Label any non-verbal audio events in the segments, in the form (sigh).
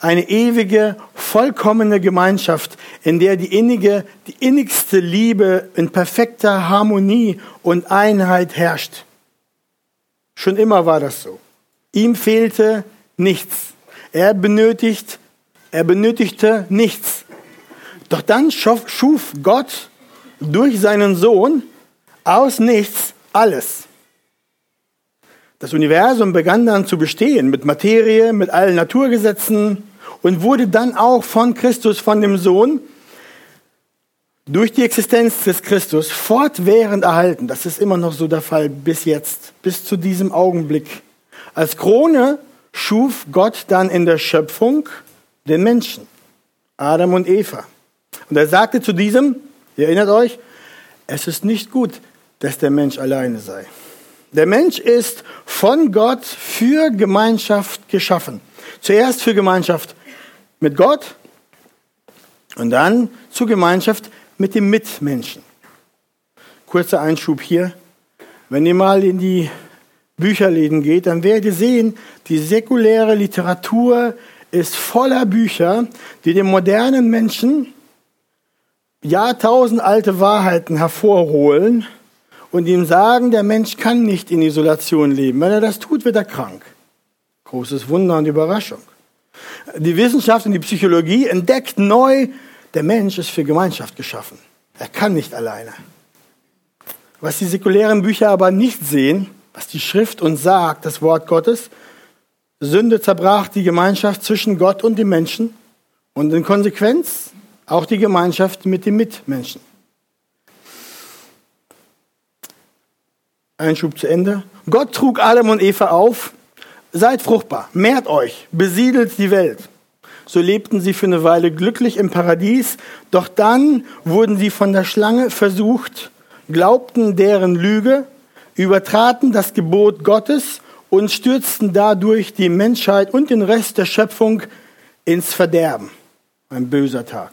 Eine ewige, vollkommene Gemeinschaft, in der die innige, die innigste Liebe in perfekter Harmonie und Einheit herrscht. Schon immer war das so. Ihm fehlte nichts. Er benötigt, er benötigte nichts. Doch dann schuf Gott durch seinen Sohn aus nichts alles. Das Universum begann dann zu bestehen mit Materie, mit allen Naturgesetzen und wurde dann auch von Christus, von dem Sohn, durch die Existenz des Christus fortwährend erhalten. Das ist immer noch so der Fall bis jetzt, bis zu diesem Augenblick. Als Krone schuf Gott dann in der Schöpfung den Menschen, Adam und Eva. Und er sagte zu diesem, ihr erinnert euch, es ist nicht gut, dass der Mensch alleine sei. Der Mensch ist von Gott für Gemeinschaft geschaffen. Zuerst für Gemeinschaft mit Gott und dann zur Gemeinschaft mit dem Mitmenschen. Kurzer Einschub hier. Wenn ihr mal in die Bücherläden geht, dann werdet ihr sehen, die säkuläre Literatur ist voller Bücher, die dem modernen Menschen jahrtausendalte Wahrheiten hervorholen und ihm sagen, der Mensch kann nicht in Isolation leben. Wenn er das tut, wird er krank. Großes Wunder und Überraschung. Die Wissenschaft und die Psychologie entdeckt neu, der Mensch ist für Gemeinschaft geschaffen. Er kann nicht alleine. Was die säkulären Bücher aber nicht sehen, was die Schrift uns sagt, das Wort Gottes, Sünde zerbrach die Gemeinschaft zwischen Gott und dem Menschen und in Konsequenz auch die Gemeinschaft mit den Mitmenschen. Einschub zu Ende. Gott trug Adam und Eva auf, seid fruchtbar, mehrt euch, besiedelt die Welt. So lebten sie für eine Weile glücklich im Paradies, doch dann wurden sie von der Schlange versucht, glaubten deren Lüge, übertraten das Gebot Gottes und stürzten dadurch die Menschheit und den Rest der Schöpfung ins Verderben. Ein böser Tag.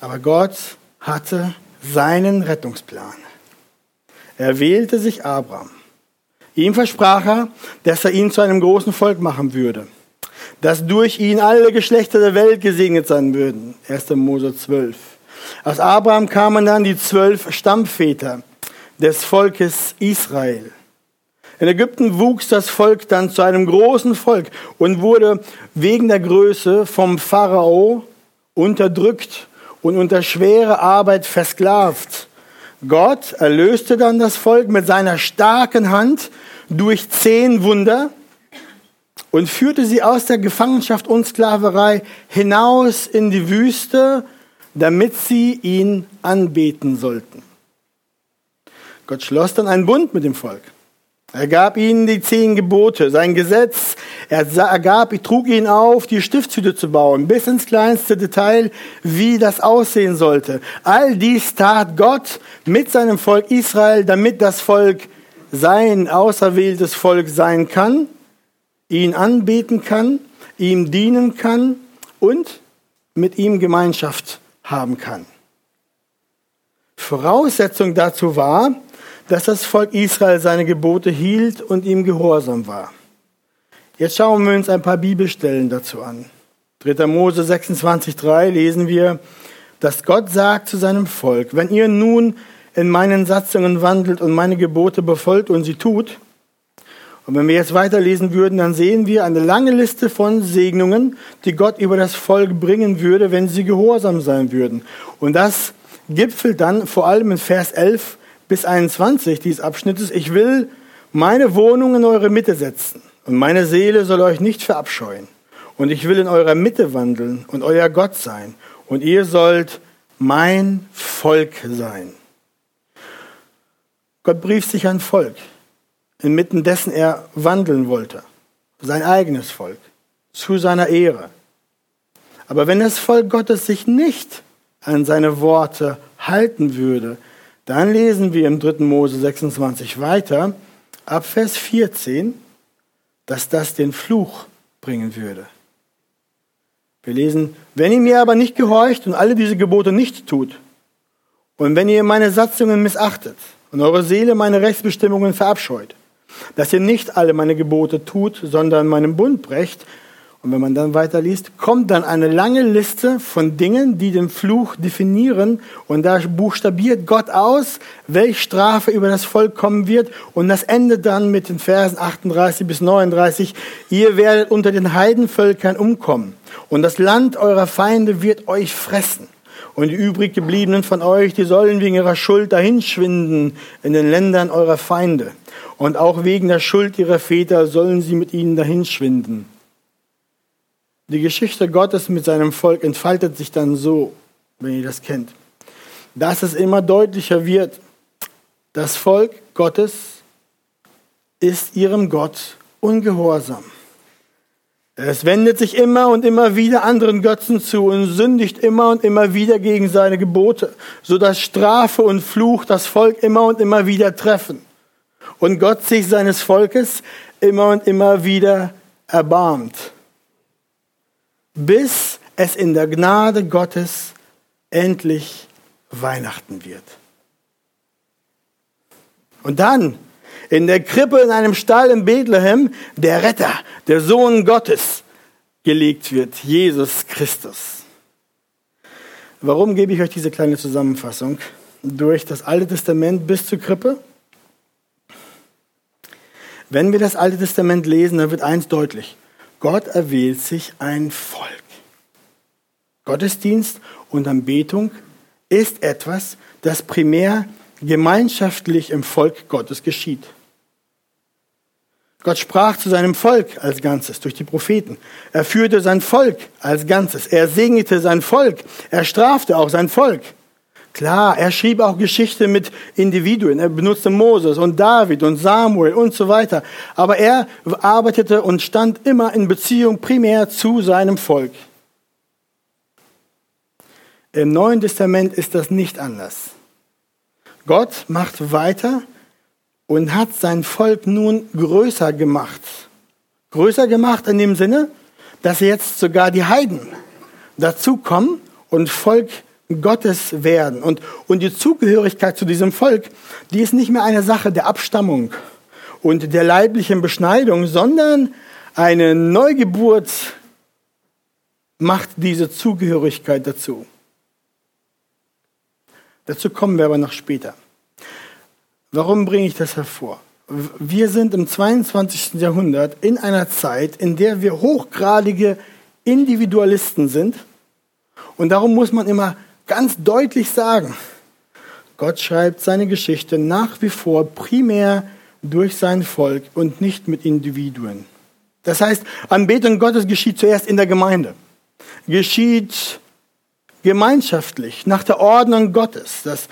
Aber Gott hatte seinen Rettungsplan. Er wählte sich Abraham. Ihm versprach er, dass er ihn zu einem großen Volk machen würde, dass durch ihn alle Geschlechter der Welt gesegnet sein würden. 1. Mose 12. Aus Abraham kamen dann die zwölf Stammväter des Volkes Israel. In Ägypten wuchs das Volk dann zu einem großen Volk und wurde wegen der Größe vom Pharao unterdrückt und unter schwere Arbeit versklavt. Gott erlöste dann das Volk mit seiner starken Hand durch zehn Wunder und führte sie aus der Gefangenschaft und Sklaverei hinaus in die Wüste, damit sie ihn anbeten sollten. Gott schloss dann einen Bund mit dem Volk. Er gab ihnen die zehn Gebote, sein Gesetz. Er gab, trug ihnen auf, die Stiftshütte zu bauen, bis ins kleinste Detail, wie das aussehen sollte. All dies tat Gott mit seinem Volk Israel, damit das Volk sein auserwähltes Volk sein kann, ihn anbeten kann, ihm dienen kann und mit ihm Gemeinschaft haben kann. Voraussetzung dazu war, dass das Volk Israel seine Gebote hielt und ihm gehorsam war. Jetzt schauen wir uns ein paar Bibelstellen dazu an. 3. Mose 26,3 lesen wir, dass Gott sagt zu seinem Volk, wenn ihr nun in meinen Satzungen wandelt und meine Gebote befolgt und sie tut, und wenn wir jetzt weiterlesen würden, dann sehen wir eine lange Liste von Segnungen, die Gott über das Volk bringen würde, wenn sie gehorsam sein würden. Und das gipfelt dann vor allem in Vers 11 bis 21 dieses Abschnittes, ich will meine Wohnung in eure Mitte setzen und meine Seele soll euch nicht verabscheuen. Und ich will in eurer Mitte wandeln und euer Gott sein und ihr sollt mein Volk sein. Gott brief sich ein Volk, inmitten dessen er wandeln wollte, sein eigenes Volk, zu seiner Ehre. Aber wenn das Volk Gottes sich nicht an seine Worte halten würde, dann lesen wir im 3. Mose 26 weiter, ab Vers 14, dass das den Fluch bringen würde. Wir lesen, wenn ihr mir aber nicht gehorcht und alle diese Gebote nicht tut, und wenn ihr meine Satzungen missachtet und eure Seele meine Rechtsbestimmungen verabscheut, dass ihr nicht alle meine Gebote tut, sondern meinen Bund brecht Und wenn man dann weiterliest, kommt dann eine lange Liste von Dingen, die den Fluch definieren. Und da buchstabiert Gott aus, welche Strafe über das Volk kommen wird. Und das endet dann mit den Versen 38 bis 39. Ihr werdet unter den Heidenvölkern umkommen. Und das Land eurer Feinde wird euch fressen. Und die übrig gebliebenen von euch, die sollen wegen ihrer Schuld dahinschwinden in den Ländern eurer Feinde. Und auch wegen der Schuld ihrer Väter sollen sie mit ihnen dahinschwinden. Die Geschichte Gottes mit seinem Volk entfaltet sich dann so, wenn ihr das kennt, dass es immer deutlicher wird, das Volk Gottes ist ihrem Gott ungehorsam. Es wendet sich immer und immer wieder anderen Götzen zu und sündigt immer und immer wieder gegen seine Gebote, so dass Strafe und Fluch das Volk immer und immer wieder treffen. Und Gott sich seines Volkes immer und immer wieder erbarmt bis es in der Gnade Gottes endlich Weihnachten wird. Und dann in der Krippe in einem Stall in Bethlehem der Retter, der Sohn Gottes, gelegt wird, Jesus Christus. Warum gebe ich euch diese kleine Zusammenfassung? Durch das Alte Testament bis zur Krippe? Wenn wir das Alte Testament lesen, dann wird eins deutlich. Gott erwählt sich ein Volk. Gottesdienst und Anbetung ist etwas, das primär gemeinschaftlich im Volk Gottes geschieht. Gott sprach zu seinem Volk als Ganzes durch die Propheten. Er führte sein Volk als Ganzes. Er segnete sein Volk. Er strafte auch sein Volk. Klar, er schrieb auch Geschichte mit Individuen. Er benutzte Moses und David und Samuel und so weiter. Aber er arbeitete und stand immer in Beziehung primär zu seinem Volk. Im Neuen Testament ist das nicht anders. Gott macht weiter und hat sein Volk nun größer gemacht. Größer gemacht in dem Sinne, dass jetzt sogar die Heiden dazukommen und Volk Gottes werden. Und, und die Zugehörigkeit zu diesem Volk, die ist nicht mehr eine Sache der Abstammung und der leiblichen Beschneidung, sondern eine Neugeburt macht diese Zugehörigkeit dazu. Dazu kommen wir aber noch später. Warum bringe ich das hervor? Wir sind im 22. Jahrhundert in einer Zeit, in der wir hochgradige Individualisten sind. Und darum muss man immer ganz deutlich sagen, Gott schreibt seine Geschichte nach wie vor primär durch sein Volk und nicht mit Individuen. Das heißt, Anbetung Gottes geschieht zuerst in der Gemeinde, geschieht gemeinschaftlich nach der Ordnung Gottes, das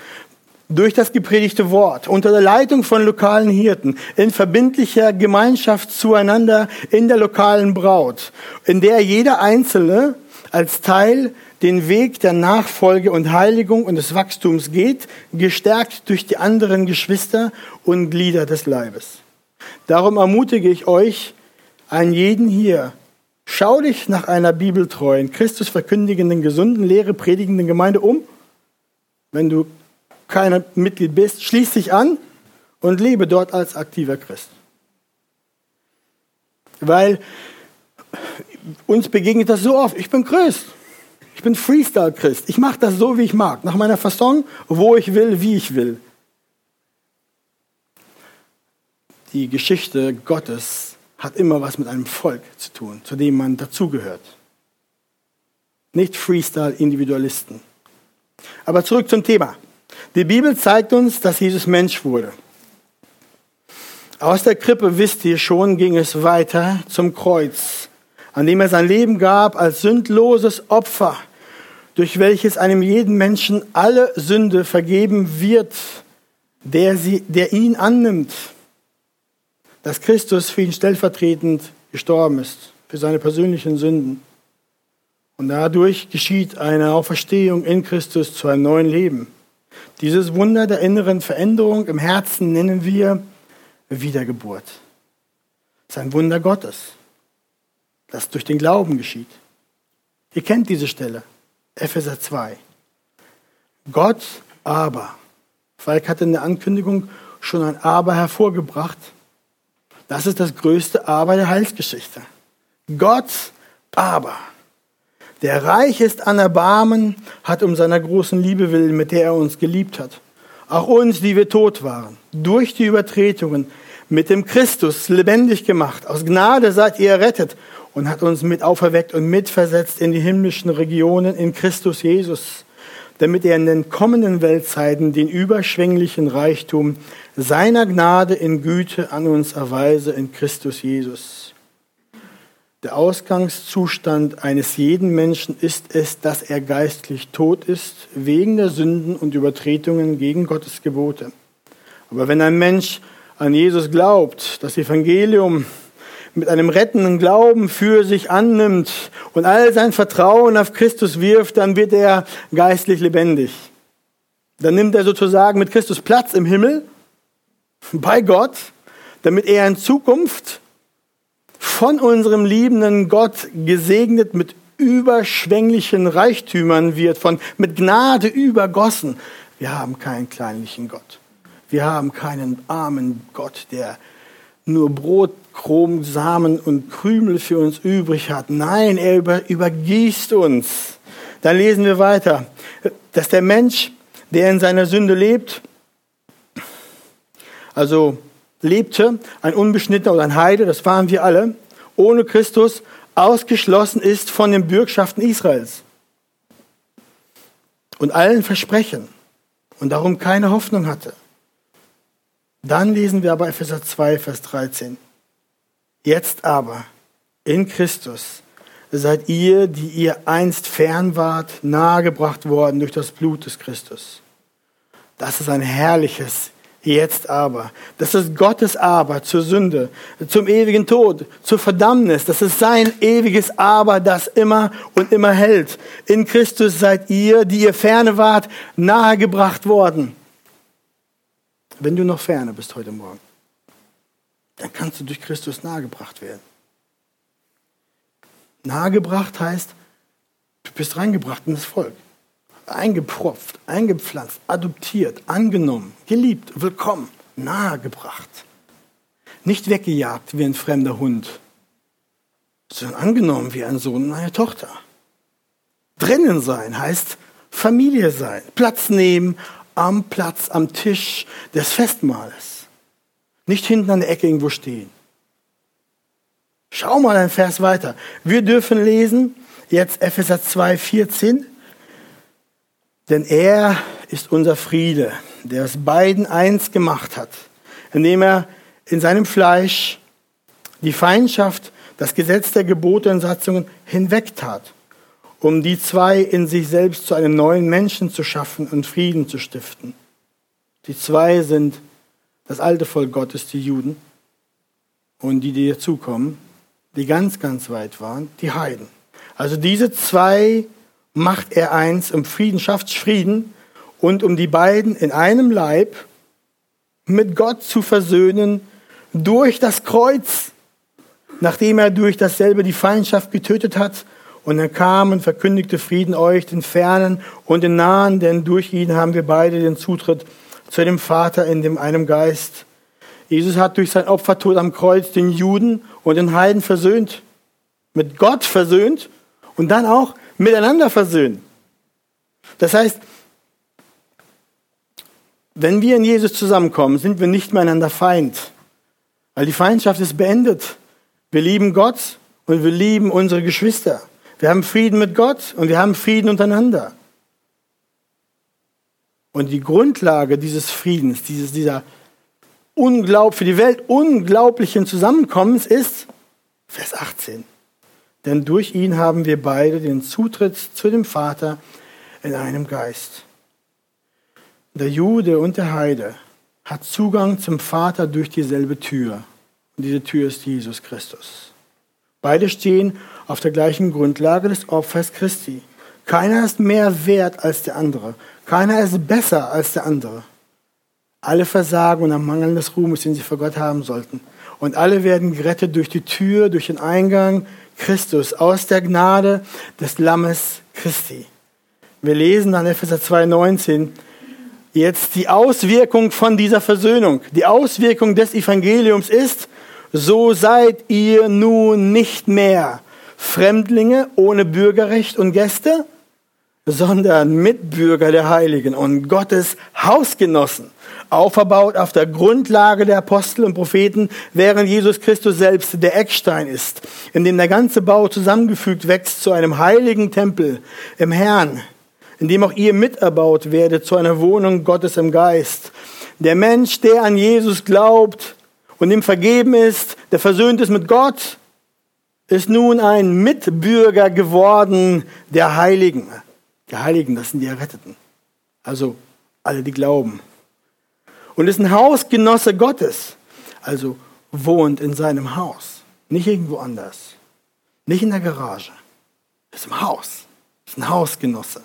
durch das gepredigte Wort, unter der Leitung von lokalen Hirten, in verbindlicher Gemeinschaft zueinander in der lokalen Braut, in der jeder Einzelne als Teil den Weg der Nachfolge und Heiligung und des Wachstums geht, gestärkt durch die anderen Geschwister und Glieder des Leibes. Darum ermutige ich euch, einen jeden hier, schau dich nach einer bibeltreuen, Christus verkündigenden, gesunden, Lehre predigenden Gemeinde um. Wenn du kein Mitglied bist, schließ dich an und lebe dort als aktiver Christ. Weil uns begegnet das so oft. Ich bin Christ. Ich bin Freestyle-Christ. Ich mache das so, wie ich mag, nach meiner Fasson, wo ich will, wie ich will. Die Geschichte Gottes hat immer was mit einem Volk zu tun, zu dem man dazugehört. Nicht Freestyle-Individualisten. Aber zurück zum Thema. Die Bibel zeigt uns, dass Jesus Mensch wurde. Aus der Krippe, wisst ihr schon, ging es weiter zum Kreuz, an dem er sein Leben gab als sündloses Opfer durch welches einem jeden Menschen alle Sünde vergeben wird, der, sie, der ihn annimmt, dass Christus für ihn stellvertretend gestorben ist, für seine persönlichen Sünden. Und dadurch geschieht eine Auferstehung in Christus zu einem neuen Leben. Dieses Wunder der inneren Veränderung im Herzen nennen wir Wiedergeburt. Das ist ein Wunder Gottes, das durch den Glauben geschieht. Ihr kennt diese Stelle. Epheser 2. Gott aber. Falk hatte in der Ankündigung schon ein Aber hervorgebracht. Das ist das größte Aber der Heilsgeschichte. Gott Aber der reich ist an Erbarmen, hat um seiner großen Liebe willen, mit der er uns geliebt hat. Auch uns, die wir tot waren, durch die Übertretungen, mit dem Christus lebendig gemacht. Aus Gnade seid ihr errettet und hat uns mit auferweckt und mitversetzt in die himmlischen Regionen in Christus Jesus, damit er in den kommenden Weltzeiten den überschwänglichen Reichtum seiner Gnade in Güte an uns erweise in Christus Jesus. Der Ausgangszustand eines jeden Menschen ist es, dass er geistlich tot ist, wegen der Sünden und Übertretungen gegen Gottes Gebote. Aber wenn ein Mensch an Jesus glaubt, das Evangelium mit einem rettenden Glauben für sich annimmt und all sein Vertrauen auf Christus wirft, dann wird er geistlich lebendig. Dann nimmt er sozusagen mit Christus Platz im Himmel bei Gott, damit er in Zukunft von unserem liebenden Gott gesegnet mit überschwänglichen Reichtümern wird, von, mit Gnade übergossen. Wir haben keinen kleinlichen Gott. Wir haben keinen armen Gott, der nur Brot, Chrom, Samen und Krümel für uns übrig hat. Nein, er über, übergießt uns. Dann lesen wir weiter, dass der Mensch, der in seiner Sünde lebt, also lebte, ein Unbeschnittener oder ein Heide, das waren wir alle, ohne Christus ausgeschlossen ist von den Bürgschaften Israels und allen Versprechen und darum keine Hoffnung hatte. Dann lesen wir aber Epheser 2, Vers 13. Jetzt aber in Christus seid ihr, die ihr einst fern wart, nahegebracht worden durch das Blut des Christus. Das ist ein herrliches Jetzt aber. Das ist Gottes Aber zur Sünde, zum ewigen Tod, zur Verdammnis. Das ist sein ewiges Aber, das immer und immer hält. In Christus seid ihr, die ihr ferne wart, nahegebracht worden. Wenn du noch ferne bist heute Morgen, dann kannst du durch Christus nahegebracht werden. Nahegebracht heißt, du bist reingebracht in das Volk eingepropft, eingepflanzt, adoptiert, angenommen, geliebt, willkommen, nahegebracht. Nicht weggejagt wie ein fremder Hund, sondern angenommen wie ein Sohn und eine Tochter. Drinnen sein heißt Familie sein, Platz nehmen am Platz, am Tisch des Festmahles. Nicht hinten an der Ecke irgendwo stehen. Schau mal ein Vers weiter. Wir dürfen lesen, jetzt Epheser 2, 14. Denn er ist unser Friede, der aus beiden eins gemacht hat, indem er in seinem Fleisch die Feindschaft, das Gesetz der Gebote und Satzungen hinwegtat, um die zwei in sich selbst zu einem neuen Menschen zu schaffen und Frieden zu stiften. Die zwei sind das alte Volk Gottes, die Juden, und die, die dazukommen, die ganz, ganz weit waren, die Heiden. Also diese zwei macht er eins um Frieden, schafft Frieden und um die beiden in einem Leib mit Gott zu versöhnen durch das Kreuz, nachdem er durch dasselbe die Feindschaft getötet hat. Und er kam und verkündigte Frieden euch, den Fernen und den Nahen, denn durch ihn haben wir beide den Zutritt zu dem Vater in dem einem Geist. Jesus hat durch sein Opfertod am Kreuz den Juden und den Heiden versöhnt, mit Gott versöhnt und dann auch miteinander versöhnen. Das heißt, wenn wir in Jesus zusammenkommen, sind wir nicht mehr einander Feind, weil die Feindschaft ist beendet. Wir lieben Gott und wir lieben unsere Geschwister. Wir haben Frieden mit Gott und wir haben Frieden untereinander. Und die Grundlage dieses Friedens, dieses, dieser unglaub, für die Welt unglaublichen Zusammenkommens ist Vers 18 denn durch ihn haben wir beide den Zutritt zu dem Vater in einem Geist. Der Jude und der Heide hat Zugang zum Vater durch dieselbe Tür. Und diese Tür ist Jesus Christus. Beide stehen auf der gleichen Grundlage des Opfers Christi. Keiner ist mehr wert als der andere. Keiner ist besser als der andere. Alle versagen und am Mangel des Ruhmes, den sie vor Gott haben sollten. Und alle werden gerettet durch die Tür, durch den Eingang, Christus, aus der Gnade des Lammes Christi. Wir lesen dann Epheser 2,19 jetzt die Auswirkung von dieser Versöhnung. Die Auswirkung des Evangeliums ist, so seid ihr nun nicht mehr Fremdlinge ohne Bürgerrecht und Gäste, sondern Mitbürger der Heiligen und Gottes Hausgenossen, auferbaut auf der Grundlage der Apostel und Propheten, während Jesus Christus selbst der Eckstein ist, in dem der ganze Bau zusammengefügt wächst zu einem heiligen Tempel im Herrn, in dem auch ihr miterbaut werdet zu einer Wohnung Gottes im Geist. Der Mensch, der an Jesus glaubt und ihm vergeben ist, der versöhnt ist mit Gott, ist nun ein Mitbürger geworden der Heiligen. Die Heiligen, das sind die Erretteten. Also alle, die glauben. Und ist ein Hausgenosse Gottes. Also wohnt in seinem Haus. Nicht irgendwo anders. Nicht in der Garage. Ist im Haus. Ist ein Hausgenosse.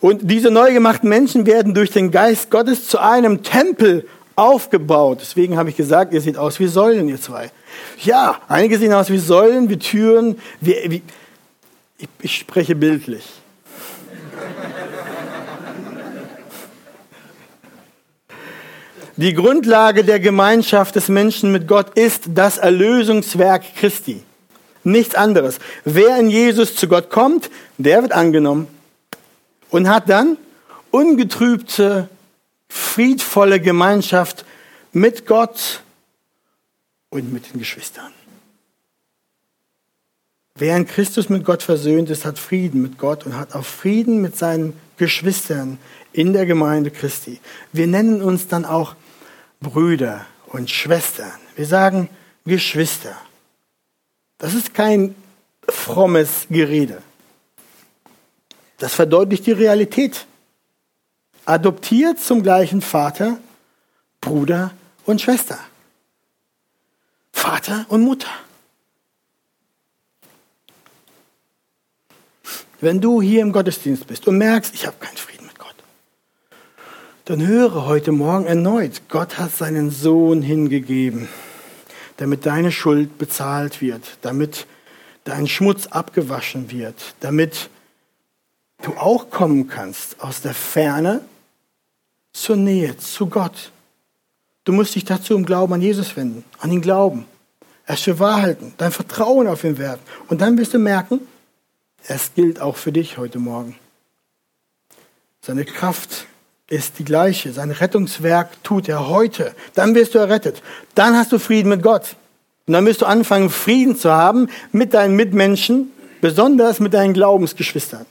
Und diese neu gemachten Menschen werden durch den Geist Gottes zu einem Tempel aufgebaut. Deswegen habe ich gesagt, ihr seht aus wie Säulen, ihr zwei. Ja, einige sehen aus wie Säulen, wie Türen, wie, wie ich, ich spreche bildlich. Die Grundlage der Gemeinschaft des Menschen mit Gott ist das Erlösungswerk Christi. Nichts anderes. Wer in Jesus zu Gott kommt, der wird angenommen und hat dann ungetrübte, friedvolle Gemeinschaft mit Gott und mit den Geschwistern. Wer in Christus mit Gott versöhnt ist, hat Frieden mit Gott und hat auch Frieden mit seinen Geschwistern in der Gemeinde Christi. Wir nennen uns dann auch Brüder und Schwestern. Wir sagen Geschwister. Das ist kein frommes Gerede. Das verdeutlicht die Realität. Adoptiert zum gleichen Vater, Bruder und Schwester. Vater und Mutter. Wenn du hier im Gottesdienst bist und merkst, ich habe keinen Frieden mit Gott, dann höre heute Morgen erneut, Gott hat seinen Sohn hingegeben, damit deine Schuld bezahlt wird, damit dein Schmutz abgewaschen wird, damit du auch kommen kannst aus der Ferne zur Nähe, zu Gott. Du musst dich dazu im Glauben an Jesus wenden, an ihn glauben, es für wahr halten, dein Vertrauen auf ihn werfen. Und dann wirst du merken, es gilt auch für dich heute Morgen. Seine Kraft ist die gleiche. Sein Rettungswerk tut er heute. Dann wirst du errettet. Dann hast du Frieden mit Gott. Und dann wirst du anfangen, Frieden zu haben mit deinen Mitmenschen, besonders mit deinen Glaubensgeschwistern.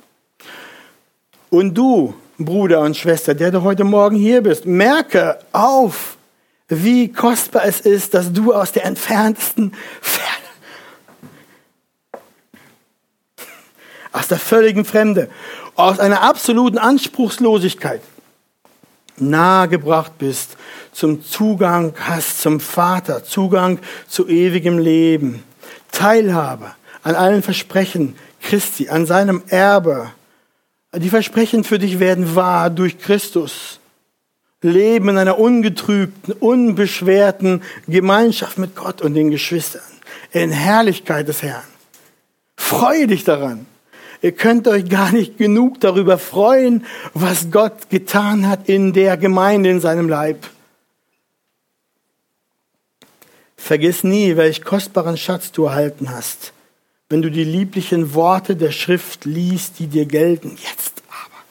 Und du, Bruder und Schwester, der du heute Morgen hier bist, merke auf, wie kostbar es ist, dass du aus der entferntesten Ferne, aus der völligen Fremde, aus einer absoluten Anspruchslosigkeit nahegebracht bist, zum Zugang hast zum Vater, Zugang zu ewigem Leben, Teilhabe an allen Versprechen Christi, an seinem Erbe, die Versprechen für dich werden wahr durch Christus. Leben in einer ungetrübten, unbeschwerten Gemeinschaft mit Gott und den Geschwistern. In Herrlichkeit des Herrn. Freue dich daran. Ihr könnt euch gar nicht genug darüber freuen, was Gott getan hat in der Gemeinde, in seinem Leib. Vergiss nie, welch kostbaren Schatz du erhalten hast wenn du die lieblichen Worte der Schrift liest, die dir gelten. Jetzt aber.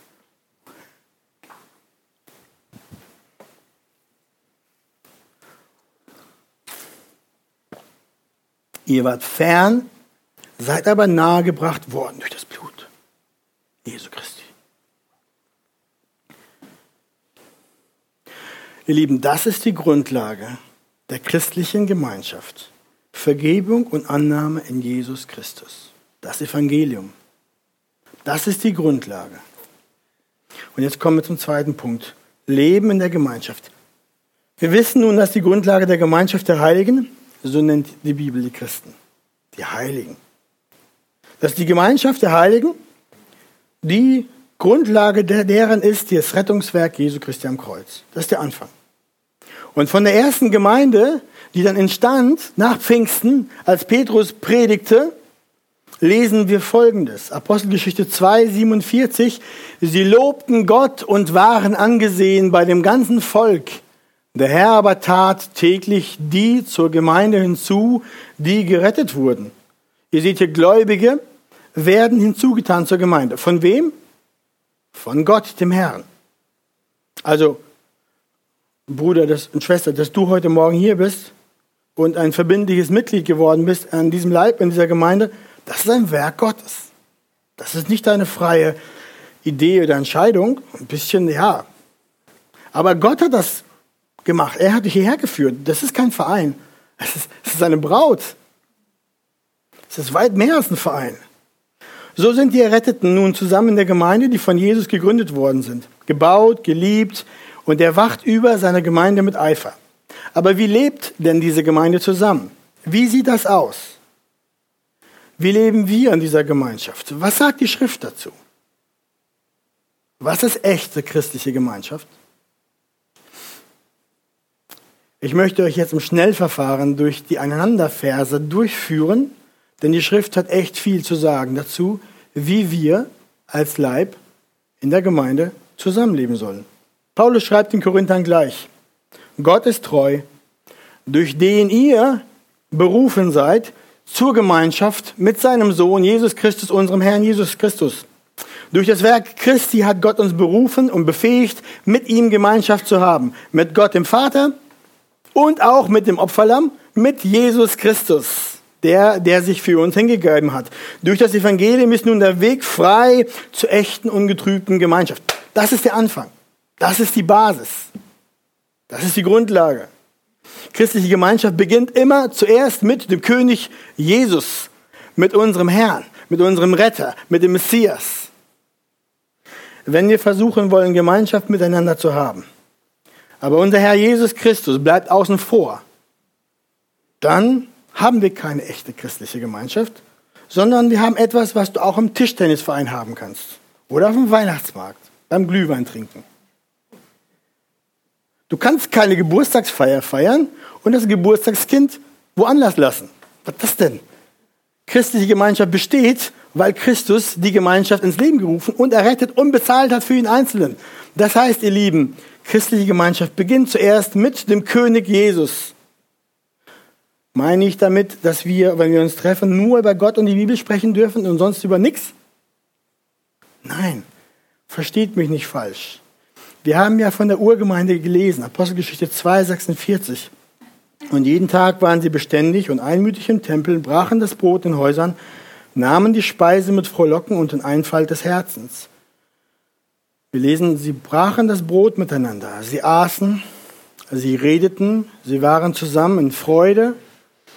Ihr wart fern, seid aber nahegebracht worden durch das Blut Jesu Christi. Ihr Lieben, das ist die Grundlage der christlichen Gemeinschaft. Vergebung und Annahme in Jesus Christus. Das Evangelium. Das ist die Grundlage. Und jetzt kommen wir zum zweiten Punkt. Leben in der Gemeinschaft. Wir wissen nun, dass die Grundlage der Gemeinschaft der Heiligen, so nennt die Bibel die Christen, die Heiligen. Dass die Gemeinschaft der Heiligen die Grundlage der, deren ist das Rettungswerk Jesu Christi am Kreuz. Das ist der Anfang. Und von der ersten Gemeinde die dann entstand nach Pfingsten, als Petrus predigte, lesen wir Folgendes. Apostelgeschichte 2, 47. Sie lobten Gott und waren angesehen bei dem ganzen Volk, Der Herr aber tat täglich die zur Gemeinde hinzu, die gerettet wurden. Ihr seht hier, Gläubige werden hinzugetan zur Gemeinde. Von wem? Von Gott, dem Herrn. Also, Bruder das, und Schwester, dass du heute Morgen hier bist und ein verbindliches Mitglied geworden bist an diesem Leib, in dieser Gemeinde, das ist ein Werk Gottes. Das ist nicht deine freie Idee oder Entscheidung. Ein bisschen, ja. Aber Gott hat das gemacht. Er hat dich hierher geführt. Das ist kein Verein. Es ist, es ist eine Braut. Es ist weit mehr als ein Verein. So sind die Erretteten nun zusammen in der Gemeinde, die von Jesus gegründet worden sind. Gebaut, geliebt und er wacht über seine Gemeinde mit Eifer. Aber wie lebt denn diese Gemeinde zusammen? Wie sieht das aus? Wie leben wir in dieser Gemeinschaft? Was sagt die Schrift dazu? Was ist echte christliche Gemeinschaft? Ich möchte euch jetzt im Schnellverfahren durch die Aneinanderverse durchführen, denn die Schrift hat echt viel zu sagen dazu, wie wir als Leib in der Gemeinde zusammenleben sollen. Paulus schreibt den Korinthern gleich, Gott ist treu, durch den ihr berufen seid zur Gemeinschaft mit seinem Sohn Jesus Christus, unserem Herrn Jesus Christus. Durch das Werk Christi hat Gott uns berufen und befähigt, mit ihm Gemeinschaft zu haben. Mit Gott dem Vater und auch mit dem Opferlamm, mit Jesus Christus, der, der sich für uns hingegeben hat. Durch das Evangelium ist nun der Weg frei zur echten, ungetrübten Gemeinschaft. Das ist der Anfang. Das ist die Basis. Das ist die Grundlage. Christliche Gemeinschaft beginnt immer zuerst mit dem König Jesus, mit unserem Herrn, mit unserem Retter, mit dem Messias. Wenn wir versuchen wollen, Gemeinschaft miteinander zu haben, aber unser Herr Jesus Christus bleibt außen vor, dann haben wir keine echte christliche Gemeinschaft, sondern wir haben etwas, was du auch im Tischtennisverein haben kannst oder auf dem Weihnachtsmarkt beim Glühwein trinken. Du kannst keine Geburtstagsfeier feiern und das Geburtstagskind woanders lassen. Was ist das denn? Christliche Gemeinschaft besteht, weil Christus die Gemeinschaft ins Leben gerufen und errettet und bezahlt hat für ihn Einzelnen. Das heißt, ihr Lieben, christliche Gemeinschaft beginnt zuerst mit dem König Jesus. Meine ich damit, dass wir, wenn wir uns treffen, nur über Gott und die Bibel sprechen dürfen und sonst über nichts? Nein, versteht mich nicht falsch. Wir haben ja von der Urgemeinde gelesen, Apostelgeschichte 2, 46. Und jeden Tag waren sie beständig und einmütig im Tempel, brachen das Brot in Häusern, nahmen die Speise mit Frohlocken und in Einfalt des Herzens. Wir lesen, sie brachen das Brot miteinander, sie aßen, sie redeten, sie waren zusammen in Freude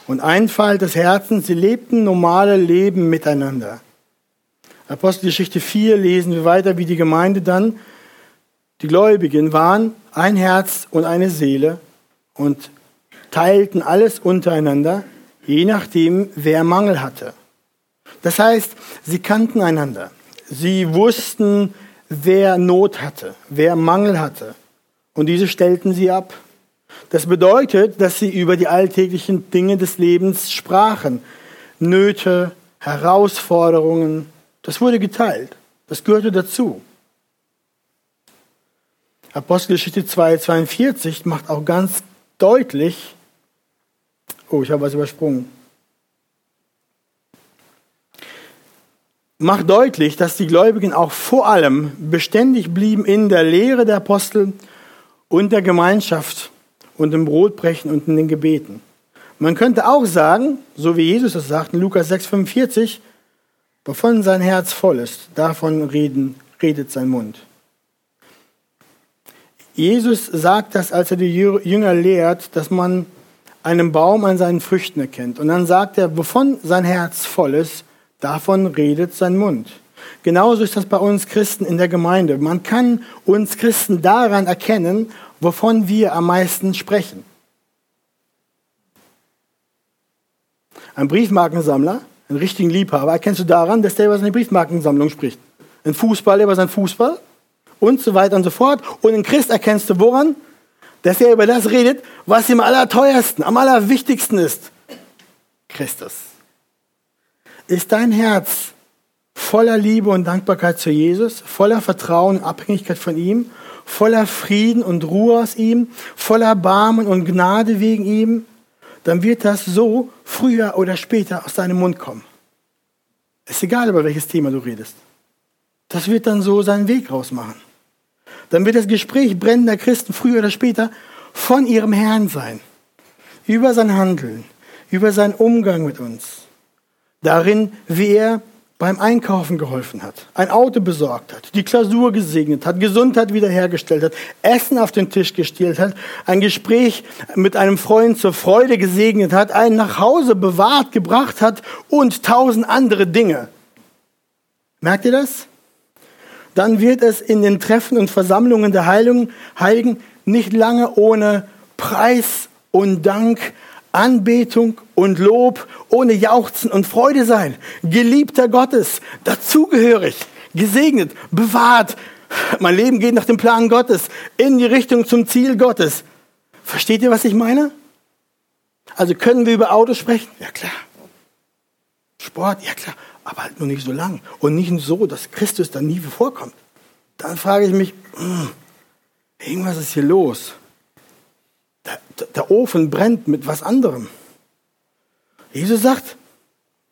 und Einfalt des Herzens, sie lebten normale Leben miteinander. Apostelgeschichte 4 lesen wir weiter, wie die Gemeinde dann die Gläubigen waren ein Herz und eine Seele und teilten alles untereinander, je nachdem, wer Mangel hatte. Das heißt, sie kannten einander. Sie wussten, wer Not hatte, wer Mangel hatte. Und diese stellten sie ab. Das bedeutet, dass sie über die alltäglichen Dinge des Lebens sprachen. Nöte, Herausforderungen, das wurde geteilt. Das gehörte dazu. Apostelgeschichte 2, 42 macht auch ganz deutlich, oh, ich habe was übersprungen, macht deutlich, dass die Gläubigen auch vor allem beständig blieben in der Lehre der Apostel und der Gemeinschaft und im Brotbrechen und in den Gebeten. Man könnte auch sagen, so wie Jesus es sagt in Lukas 6,45, wovon sein Herz voll ist, davon reden, redet sein Mund. Jesus sagt das, als er die Jünger lehrt, dass man einen Baum an seinen Früchten erkennt. Und dann sagt er, wovon sein Herz voll ist, davon redet sein Mund. Genauso ist das bei uns Christen in der Gemeinde. Man kann uns Christen daran erkennen, wovon wir am meisten sprechen. Ein Briefmarkensammler, einen richtigen Liebhaber, erkennst du daran, dass der über seine Briefmarkensammlung spricht. Ein Fußballer über seinen Fußball und so weiter und so fort. Und in Christ erkennst du woran? Dass er über das redet, was ihm am allerteuersten, am allerwichtigsten ist. Christus. Ist dein Herz voller Liebe und Dankbarkeit zu Jesus, voller Vertrauen und Abhängigkeit von ihm, voller Frieden und Ruhe aus ihm, voller Barmen und Gnade wegen ihm, dann wird das so früher oder später aus deinem Mund kommen. Ist egal, über welches Thema du redest. Das wird dann so seinen Weg rausmachen. Dann wird das Gespräch brennender Christen früher oder später von ihrem Herrn sein. Über sein Handeln, über seinen Umgang mit uns. Darin, wie er beim Einkaufen geholfen hat, ein Auto besorgt hat, die Klausur gesegnet hat, Gesundheit wiederhergestellt hat, Essen auf den Tisch gestellt hat, ein Gespräch mit einem Freund zur Freude gesegnet hat, einen nach Hause bewahrt gebracht hat und tausend andere Dinge. Merkt ihr das? Dann wird es in den Treffen und Versammlungen der Heiligen nicht lange ohne Preis und Dank Anbetung und Lob ohne Jauchzen und Freude sein. Geliebter Gottes, dazugehörig, gesegnet, bewahrt. Mein Leben geht nach dem Plan Gottes, in die Richtung zum Ziel Gottes. Versteht ihr, was ich meine? Also können wir über Autos sprechen? Ja klar. Sport? Ja klar. Aber halt nur nicht so lang. Und nicht so, dass Christus dann nie vorkommt. Dann frage ich mich, hm, irgendwas ist hier los der, der Ofen brennt mit was anderem. Jesus sagt,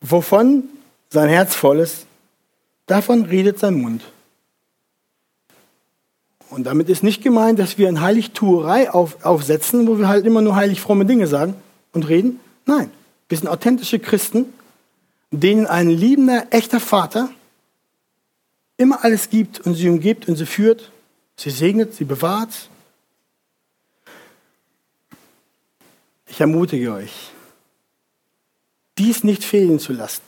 wovon sein Herz voll ist, davon redet sein Mund. Und damit ist nicht gemeint, dass wir eine Heiligtuerei auf, aufsetzen, wo wir halt immer nur heilig fromme Dinge sagen und reden. Nein, wir sind authentische Christen, denen ein liebender, echter Vater immer alles gibt und sie umgibt und sie führt, sie segnet, sie bewahrt, Ich ermutige euch, dies nicht fehlen zu lassen.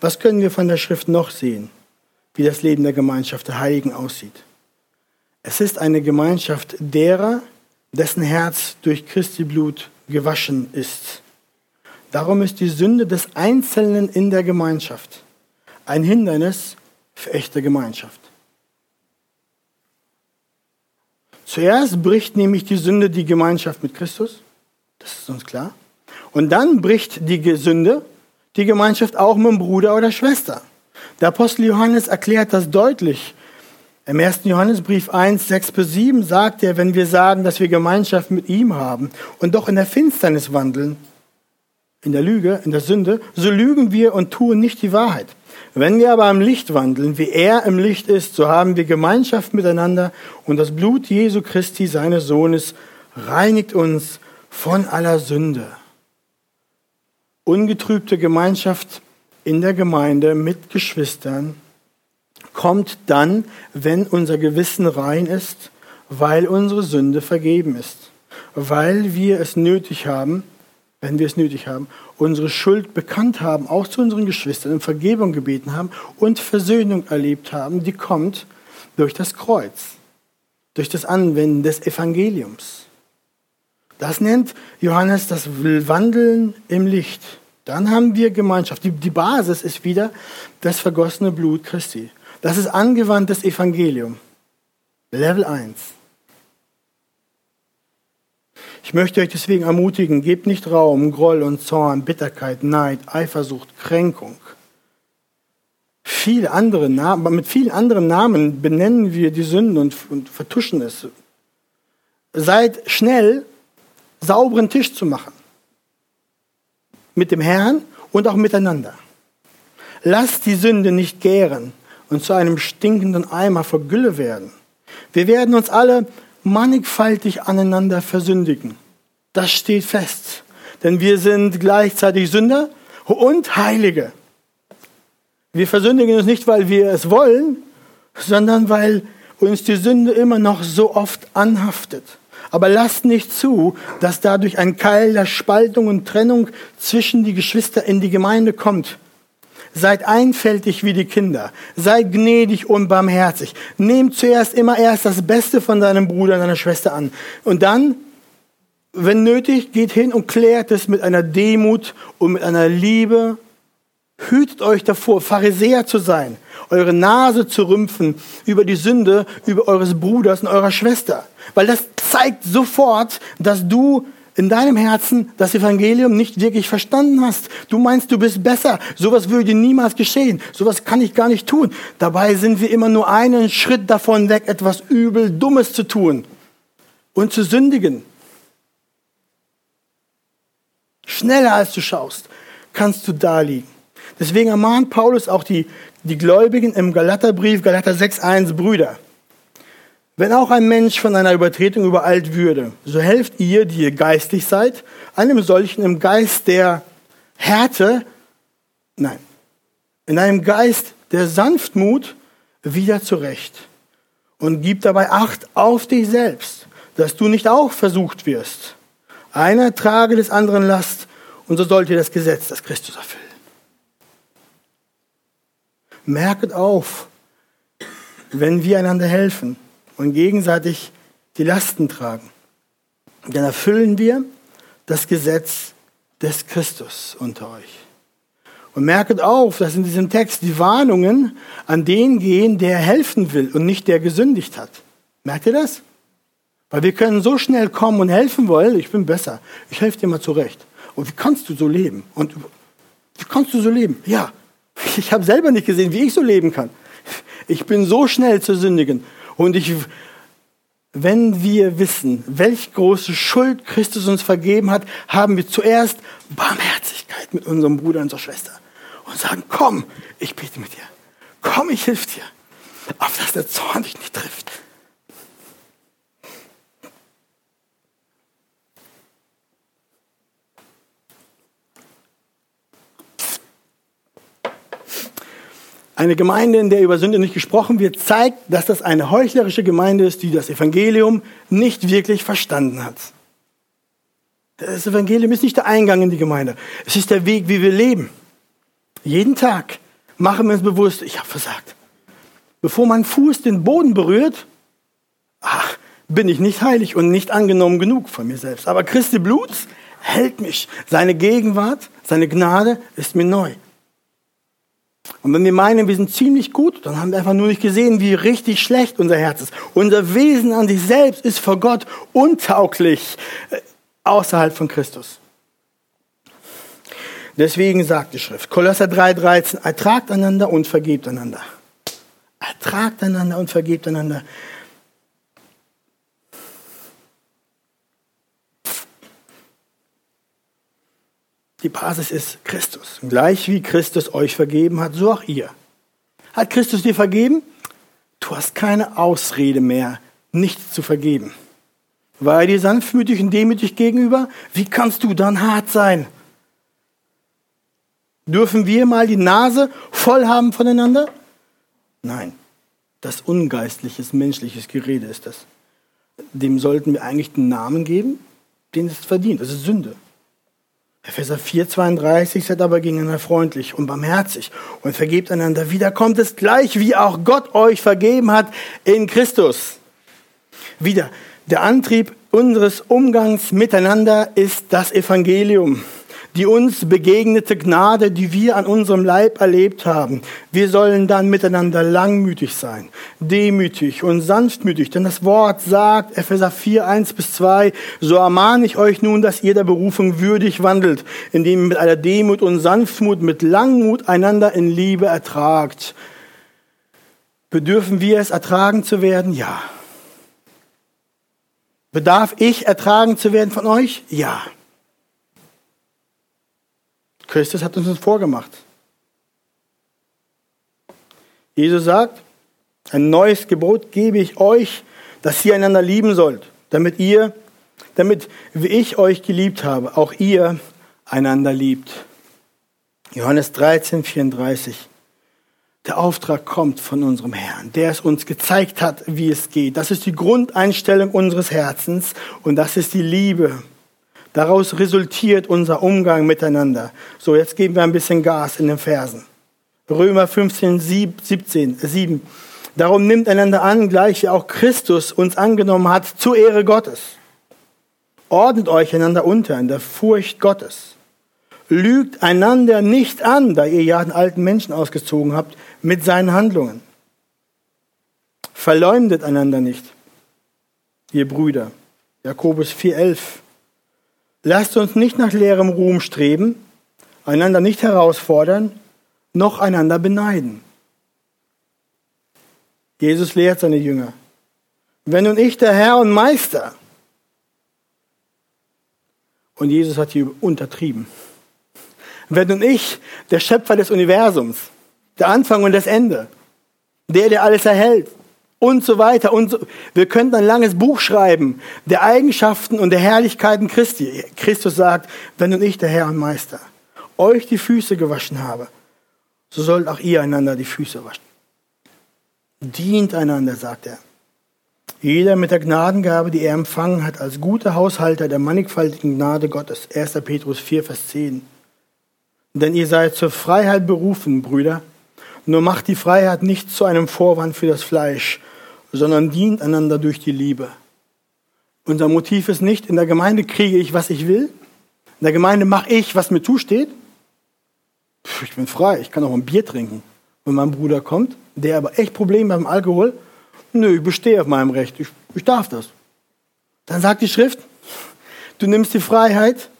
Was können wir von der Schrift noch sehen, wie das Leben der Gemeinschaft der Heiligen aussieht? Es ist eine Gemeinschaft derer, dessen Herz durch Christi Blut gewaschen ist. Darum ist die Sünde des Einzelnen in der Gemeinschaft ein Hindernis für echte Gemeinschaft. Zuerst bricht nämlich die Sünde die Gemeinschaft mit Christus. Das ist uns klar. Und dann bricht die Sünde die Gemeinschaft auch mit dem Bruder oder Schwester. Der Apostel Johannes erklärt das deutlich. Im 1. Johannesbrief 1, 6 bis 7 sagt er, wenn wir sagen, dass wir Gemeinschaft mit ihm haben und doch in der Finsternis wandeln, in der Lüge, in der Sünde, so lügen wir und tun nicht die Wahrheit. Wenn wir aber im Licht wandeln, wie er im Licht ist, so haben wir Gemeinschaft miteinander und das Blut Jesu Christi, seines Sohnes, reinigt uns von aller Sünde. Ungetrübte Gemeinschaft in der Gemeinde mit Geschwistern kommt dann, wenn unser Gewissen rein ist, weil unsere Sünde vergeben ist, weil wir es nötig haben, wenn wir es nötig haben, unsere Schuld bekannt haben, auch zu unseren Geschwistern, um Vergebung gebeten haben und Versöhnung erlebt haben, die kommt durch das Kreuz, durch das Anwenden des Evangeliums. Das nennt Johannes das Wandeln im Licht. Dann haben wir Gemeinschaft. Die, die Basis ist wieder das vergossene Blut Christi. Das ist angewandtes Evangelium. Level 1. Ich möchte euch deswegen ermutigen, gebt nicht Raum, Groll und Zorn, Bitterkeit, Neid, Eifersucht, Kränkung. Viele andere Namen, mit vielen anderen Namen benennen wir die Sünden und, und vertuschen es. Seid schnell, sauberen Tisch zu machen. Mit dem Herrn und auch miteinander. Lasst die Sünde nicht gären und zu einem stinkenden Eimer vor Gülle werden. Wir werden uns alle mannigfaltig aneinander versündigen. Das steht fest. Denn wir sind gleichzeitig Sünder und Heilige. Wir versündigen uns nicht, weil wir es wollen, sondern weil uns die Sünde immer noch so oft anhaftet. Aber lasst nicht zu, dass dadurch ein Keil der Spaltung und Trennung zwischen die Geschwister in die Gemeinde kommt. Seid einfältig wie die Kinder. Seid gnädig und barmherzig. Nehmt zuerst immer erst das Beste von deinem Bruder und deiner Schwester an. Und dann, wenn nötig, geht hin und klärt es mit einer Demut und mit einer Liebe. Hütet euch davor, Pharisäer zu sein, eure Nase zu rümpfen über die Sünde über eures Bruders und eurer Schwester. Weil das zeigt sofort, dass du in deinem Herzen das Evangelium nicht wirklich verstanden hast. Du meinst, du bist besser. Sowas würde niemals geschehen. Sowas kann ich gar nicht tun. Dabei sind wir immer nur einen Schritt davon weg, etwas übel Dummes zu tun und zu sündigen. Schneller als du schaust, kannst du da liegen. Deswegen ermahnt Paulus auch die, die Gläubigen im Galaterbrief, Galater 6,1, Brüder. Wenn auch ein Mensch von einer Übertretung übereilt würde, so helft ihr, die ihr geistig seid, einem solchen im Geist der Härte, nein, in einem Geist der Sanftmut wieder zurecht. Und gib dabei Acht auf dich selbst, dass du nicht auch versucht wirst. Einer trage des anderen Last, und so sollt ihr das Gesetz, das Christus erfüllen. Merket auf, wenn wir einander helfen und gegenseitig die Lasten tragen, dann erfüllen wir das Gesetz des Christus unter euch. Und merket auf, dass in diesem Text die Warnungen an den gehen, der helfen will und nicht der gesündigt hat. Merkt ihr das? Weil wir können so schnell kommen und helfen wollen, ich bin besser, ich helfe dir mal zurecht. Und wie kannst du so leben? Und wie kannst du so leben? Ja, (laughs) ich habe selber nicht gesehen, wie ich so leben kann. Ich bin so schnell zu sündigen. Und ich, wenn wir wissen, welche große Schuld Christus uns vergeben hat, haben wir zuerst Barmherzigkeit mit unserem Bruder und unserer Schwester und sagen, komm, ich bete mit dir. Komm, ich hilf dir. Auf dass der Zorn dich nicht trifft. Eine Gemeinde, in der über Sünde nicht gesprochen wird, zeigt, dass das eine heuchlerische Gemeinde ist, die das Evangelium nicht wirklich verstanden hat. Das Evangelium ist nicht der Eingang in die Gemeinde. Es ist der Weg, wie wir leben. Jeden Tag machen wir uns bewusst, ich habe versagt. Bevor mein Fuß den Boden berührt, ach, bin ich nicht heilig und nicht angenommen genug von mir selbst. Aber Christi Blut hält mich. Seine Gegenwart, seine Gnade ist mir neu. Und wenn wir meinen, wir sind ziemlich gut, dann haben wir einfach nur nicht gesehen, wie richtig schlecht unser Herz ist. Unser Wesen an sich selbst ist vor Gott untauglich äh, außerhalb von Christus. Deswegen sagt die Schrift, Kolosser 3,13, ertragt einander und vergebt einander. Ertragt einander und vergebt einander. Die Basis ist Christus. Gleich wie Christus euch vergeben hat, so auch ihr. Hat Christus dir vergeben? Du hast keine Ausrede mehr, nichts zu vergeben. War er dir sanftmütig und demütig gegenüber? Wie kannst du dann hart sein? Dürfen wir mal die Nase voll haben voneinander? Nein, das ungeistliches, menschliches Gerede ist das. Dem sollten wir eigentlich den Namen geben, den es verdient. Das ist Sünde. Epheser 4, 32, seid aber gegeneinander freundlich und barmherzig und vergebt einander. Wieder kommt es gleich, wie auch Gott euch vergeben hat in Christus. Wieder, der Antrieb unseres Umgangs miteinander ist das Evangelium die uns begegnete Gnade, die wir an unserem Leib erlebt haben. Wir sollen dann miteinander langmütig sein, demütig und sanftmütig. Denn das Wort sagt, Epheser 4, 1 bis 2, so ermahne ich euch nun, dass ihr der Berufung würdig wandelt, indem ihr mit aller Demut und Sanftmut, mit Langmut einander in Liebe ertragt. Bedürfen wir es, ertragen zu werden? Ja. Bedarf ich, ertragen zu werden von euch? Ja. Christus hat uns das vorgemacht. Jesus sagt, ein neues Gebot gebe ich euch, dass ihr einander lieben sollt, damit ihr, damit wie ich euch geliebt habe, auch ihr einander liebt. Johannes 13, 34. Der Auftrag kommt von unserem Herrn, der es uns gezeigt hat, wie es geht. Das ist die Grundeinstellung unseres Herzens und das ist die Liebe. Daraus resultiert unser Umgang miteinander. So, jetzt geben wir ein bisschen Gas in den Versen. Römer 15, 17, 7. Darum nimmt einander an, gleich wie auch Christus uns angenommen hat, zur Ehre Gottes. Ordnet euch einander unter in der Furcht Gottes. Lügt einander nicht an, da ihr ja den alten Menschen ausgezogen habt, mit seinen Handlungen. Verleumdet einander nicht, ihr Brüder. Jakobus 4,11. Lasst uns nicht nach leerem Ruhm streben, einander nicht herausfordern, noch einander beneiden. Jesus lehrt seine Jünger. Wenn nun ich, der Herr und Meister, und Jesus hat hier untertrieben. Wenn nun ich, der Schöpfer des Universums, der Anfang und das Ende, der, der alles erhält, und so weiter. Und so. Wir könnten ein langes Buch schreiben der Eigenschaften und der Herrlichkeiten Christi. Christus sagt, wenn nun ich, der Herr und Meister, euch die Füße gewaschen habe, so sollt auch ihr einander die Füße waschen. Dient einander, sagt er. Jeder mit der Gnadengabe, die er empfangen hat, als guter Haushalter der mannigfaltigen Gnade Gottes. 1. Petrus 4, Vers 10. Denn ihr seid zur Freiheit berufen, Brüder. Nur macht die Freiheit nicht zu einem Vorwand für das Fleisch, sondern dient einander durch die Liebe. Unser Motiv ist nicht, in der Gemeinde kriege ich, was ich will. In der Gemeinde mache ich, was mir zusteht. Ich bin frei, ich kann auch ein Bier trinken, wenn mein Bruder kommt, der aber echt Probleme beim Alkohol. Nö, ich bestehe auf meinem Recht, ich, ich darf das. Dann sagt die Schrift, du nimmst die Freiheit,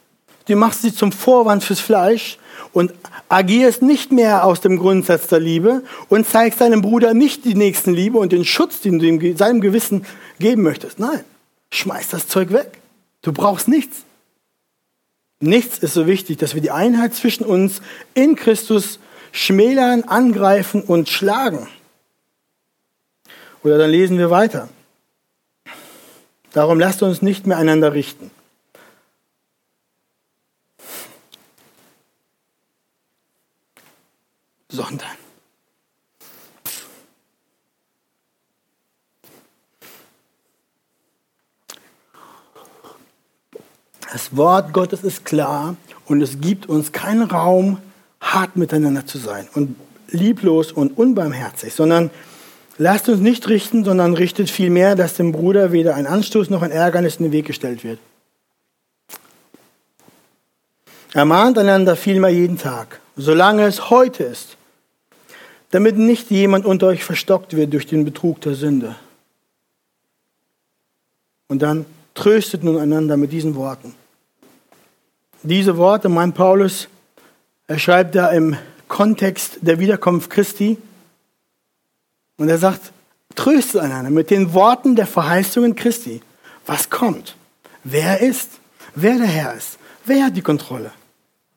du machst sie zum Vorwand fürs Fleisch und agierst nicht mehr aus dem Grundsatz der Liebe und zeigst deinem Bruder nicht die nächsten Liebe und den Schutz, den du seinem Gewissen geben möchtest. Nein, schmeiß das Zeug weg. Du brauchst nichts. Nichts ist so wichtig, dass wir die Einheit zwischen uns in Christus schmälern, angreifen und schlagen. Oder dann lesen wir weiter. Darum lasst uns nicht mehr einander richten. Sondern das Wort Gottes ist klar und es gibt uns keinen Raum, hart miteinander zu sein und lieblos und unbarmherzig, sondern lasst uns nicht richten, sondern richtet vielmehr, dass dem Bruder weder ein Anstoß noch ein Ärgernis in den Weg gestellt wird. Ermahnt einander vielmehr jeden Tag, solange es heute ist, damit nicht jemand unter euch verstockt wird durch den Betrug der Sünde. Und dann tröstet nun einander mit diesen Worten. Diese Worte, mein Paulus, er schreibt da im Kontext der Wiederkunft Christi. Und er sagt, tröstet einander mit den Worten der Verheißungen Christi. Was kommt? Wer ist? Wer der Herr ist? Wer hat die Kontrolle?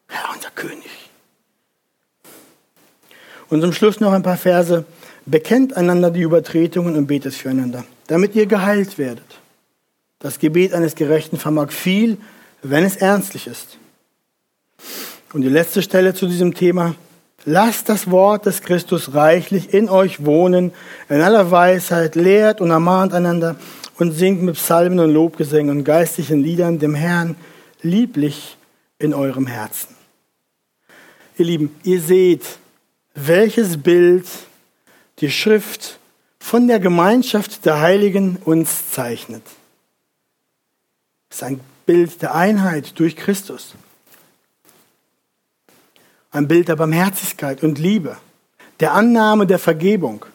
Herr, unser König. Und zum Schluss noch ein paar Verse. Bekennt einander die Übertretungen und betet füreinander, damit ihr geheilt werdet. Das Gebet eines Gerechten vermag viel, wenn es ernstlich ist. Und die letzte Stelle zu diesem Thema. Lasst das Wort des Christus reichlich in euch wohnen, in aller Weisheit, lehrt und ermahnt einander und singt mit Psalmen und Lobgesängen und geistlichen Liedern dem Herrn lieblich in eurem Herzen. Ihr Lieben, ihr seht, welches Bild die Schrift von der Gemeinschaft der Heiligen uns zeichnet. Es ist ein Bild der Einheit durch Christus. Ein Bild der Barmherzigkeit und Liebe, der Annahme der Vergebung.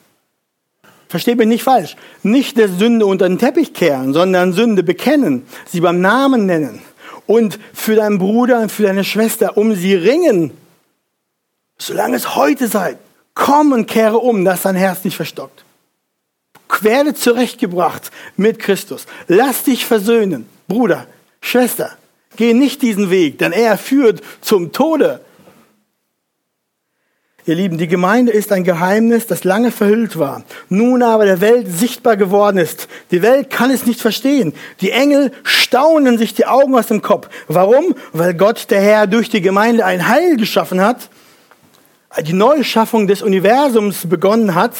Versteht mich nicht falsch. Nicht der Sünde unter den Teppich kehren, sondern Sünde bekennen, sie beim Namen nennen und für deinen Bruder und für deine Schwester um sie ringen Solange es heute seid, komm und kehre um, dass dein Herz nicht verstockt. Werde zurechtgebracht mit Christus. Lass dich versöhnen. Bruder, Schwester, geh nicht diesen Weg, denn er führt zum Tode. Ihr Lieben, die Gemeinde ist ein Geheimnis, das lange verhüllt war, nun aber der Welt sichtbar geworden ist. Die Welt kann es nicht verstehen. Die Engel staunen sich die Augen aus dem Kopf. Warum? Weil Gott, der Herr, durch die Gemeinde ein Heil geschaffen hat, die Neuschaffung des Universums begonnen hat,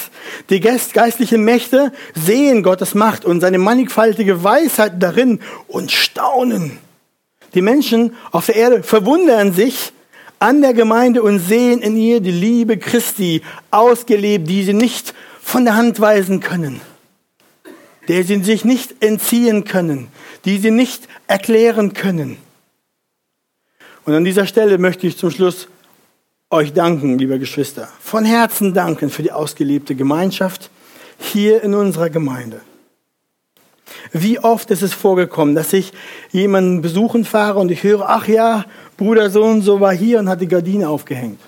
die geistlichen Mächte sehen Gottes Macht und seine mannigfaltige Weisheit darin und staunen. Die Menschen auf der Erde verwundern sich an der Gemeinde und sehen in ihr die Liebe Christi ausgelebt, die sie nicht von der Hand weisen können, der sie sich nicht entziehen können, die sie nicht erklären können. Und an dieser Stelle möchte ich zum Schluss euch danken, liebe Geschwister, von Herzen danken für die ausgelebte Gemeinschaft hier in unserer Gemeinde. Wie oft ist es vorgekommen, dass ich jemanden besuchen fahre und ich höre, ach ja, Bruder so und so war hier und hat die Gardine aufgehängt.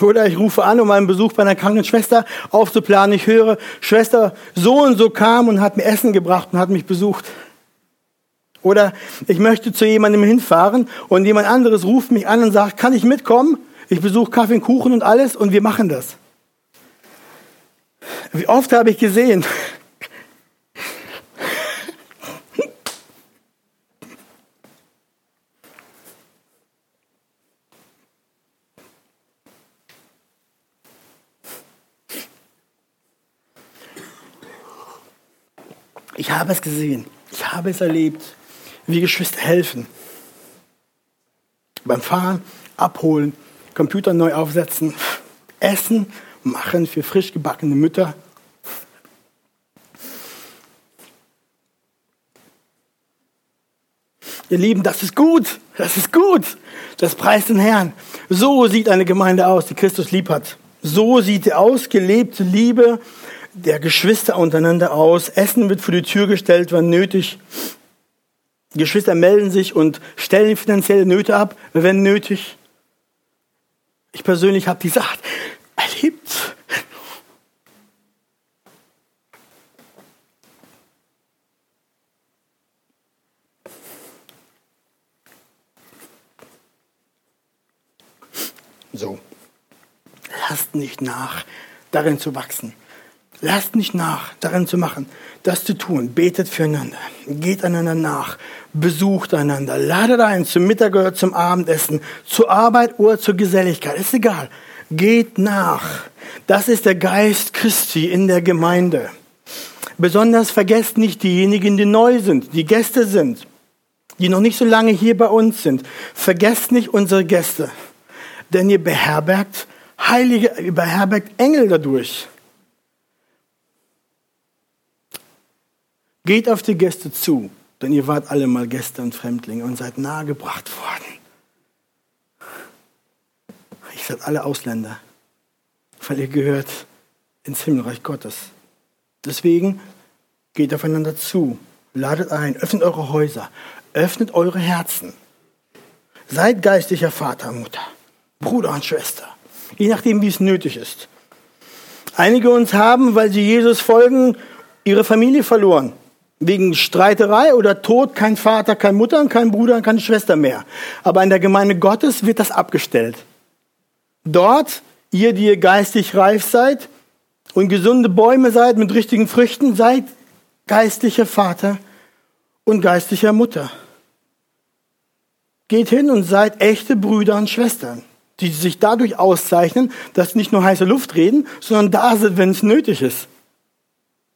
Oder ich rufe an, um einen Besuch bei einer kranken Schwester aufzuplanen. Ich höre, Schwester so und so kam und hat mir Essen gebracht und hat mich besucht. Oder ich möchte zu jemandem hinfahren und jemand anderes ruft mich an und sagt, kann ich mitkommen? Ich besuche Kaffee und Kuchen und alles und wir machen das. Wie oft habe ich gesehen, Ich habe es gesehen, ich habe es erlebt, wie Geschwister helfen. Beim Fahren, abholen, Computer neu aufsetzen, Essen machen für frisch gebackene Mütter. Ihr Lieben, das ist gut, das ist gut. Das preist den Herrn. So sieht eine Gemeinde aus, die Christus lieb hat. So sieht die ausgelebte Liebe der Geschwister untereinander aus. Essen wird vor die Tür gestellt, wann nötig. Geschwister melden sich und stellen finanzielle Nöte ab, wenn nötig. Ich persönlich habe die Sache erlebt. So, lasst nicht nach, darin zu wachsen. Lasst nicht nach, darin zu machen, das zu tun. Betet füreinander, geht einander nach, besucht einander, ladet ein zum Mittag oder zum Abendessen, zur Arbeit oder zur Geselligkeit. Ist egal. Geht nach. Das ist der Geist Christi in der Gemeinde. Besonders vergesst nicht diejenigen, die neu sind, die Gäste sind, die noch nicht so lange hier bei uns sind. Vergesst nicht unsere Gäste, denn ihr beherbergt Heilige, ihr beherbergt Engel dadurch. Geht auf die Gäste zu, denn ihr wart alle mal Gäste und Fremdlinge und seid nahegebracht worden. Ihr seid alle Ausländer, weil ihr gehört ins Himmelreich Gottes. Deswegen geht aufeinander zu, ladet ein, öffnet eure Häuser, öffnet eure Herzen. Seid geistlicher Vater, Mutter, Bruder und Schwester, je nachdem, wie es nötig ist. Einige uns haben, weil sie Jesus folgen, ihre Familie verloren. Wegen Streiterei oder Tod kein Vater, keine Mutter, kein Bruder, keine Schwester mehr. Aber in der Gemeinde Gottes wird das abgestellt. Dort, ihr, die ihr geistig reif seid und gesunde Bäume seid mit richtigen Früchten, seid geistlicher Vater und geistlicher Mutter. Geht hin und seid echte Brüder und Schwestern, die sich dadurch auszeichnen, dass sie nicht nur heiße Luft reden, sondern da sind, wenn es nötig ist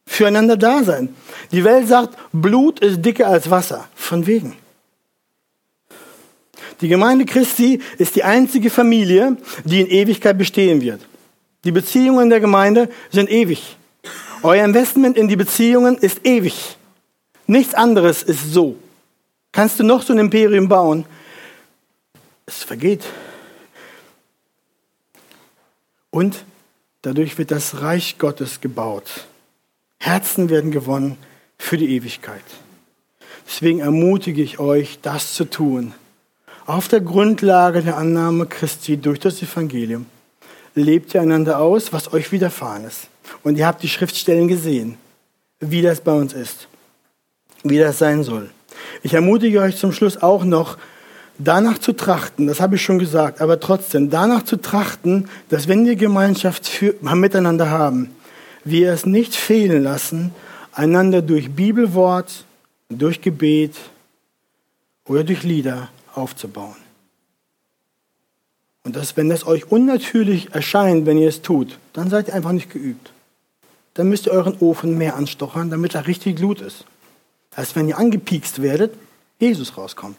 füreinander da sein. Die Welt sagt, Blut ist dicker als Wasser. Von wegen. Die Gemeinde Christi ist die einzige Familie, die in Ewigkeit bestehen wird. Die Beziehungen der Gemeinde sind ewig. Euer Investment in die Beziehungen ist ewig. Nichts anderes ist so. Kannst du noch so ein Imperium bauen? Es vergeht. Und dadurch wird das Reich Gottes gebaut. Herzen werden gewonnen für die Ewigkeit. Deswegen ermutige ich euch, das zu tun. Auf der Grundlage der Annahme Christi durch das Evangelium lebt ihr einander aus, was euch widerfahren ist. Und ihr habt die Schriftstellen gesehen, wie das bei uns ist, wie das sein soll. Ich ermutige euch zum Schluss auch noch, danach zu trachten, das habe ich schon gesagt, aber trotzdem, danach zu trachten, dass wenn wir Gemeinschaft für, miteinander haben, wir es nicht fehlen lassen, einander durch Bibelwort, durch Gebet oder durch Lieder aufzubauen. Und dass, wenn das euch unnatürlich erscheint, wenn ihr es tut, dann seid ihr einfach nicht geübt. Dann müsst ihr euren Ofen mehr anstochern, damit er richtig Glut ist. Als wenn ihr angepiekst werdet, Jesus rauskommt.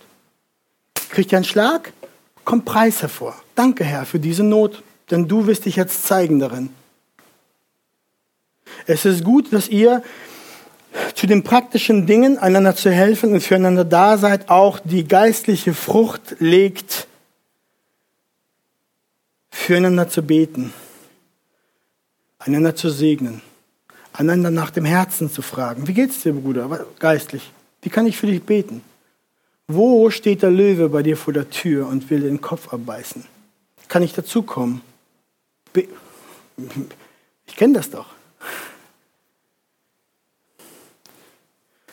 Kriegt ihr einen Schlag, kommt Preis hervor. Danke, Herr, für diese Not, denn du wirst dich jetzt zeigen darin. Es ist gut, dass ihr zu den praktischen Dingen einander zu helfen und füreinander da seid, auch die geistliche Frucht legt, füreinander zu beten, einander zu segnen, einander nach dem Herzen zu fragen. Wie geht's dir, Bruder, geistlich? Wie kann ich für dich beten? Wo steht der Löwe bei dir vor der Tür und will den Kopf abbeißen? Kann ich dazukommen? Ich kenne das doch.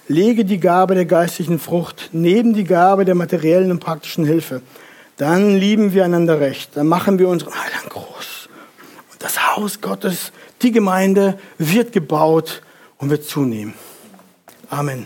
Lege die Gabe der geistlichen Frucht neben die Gabe der materiellen und praktischen Hilfe. Dann lieben wir einander recht. Dann machen wir unseren Heiland groß. Und das Haus Gottes, die Gemeinde, wird gebaut und wird zunehmen. Amen.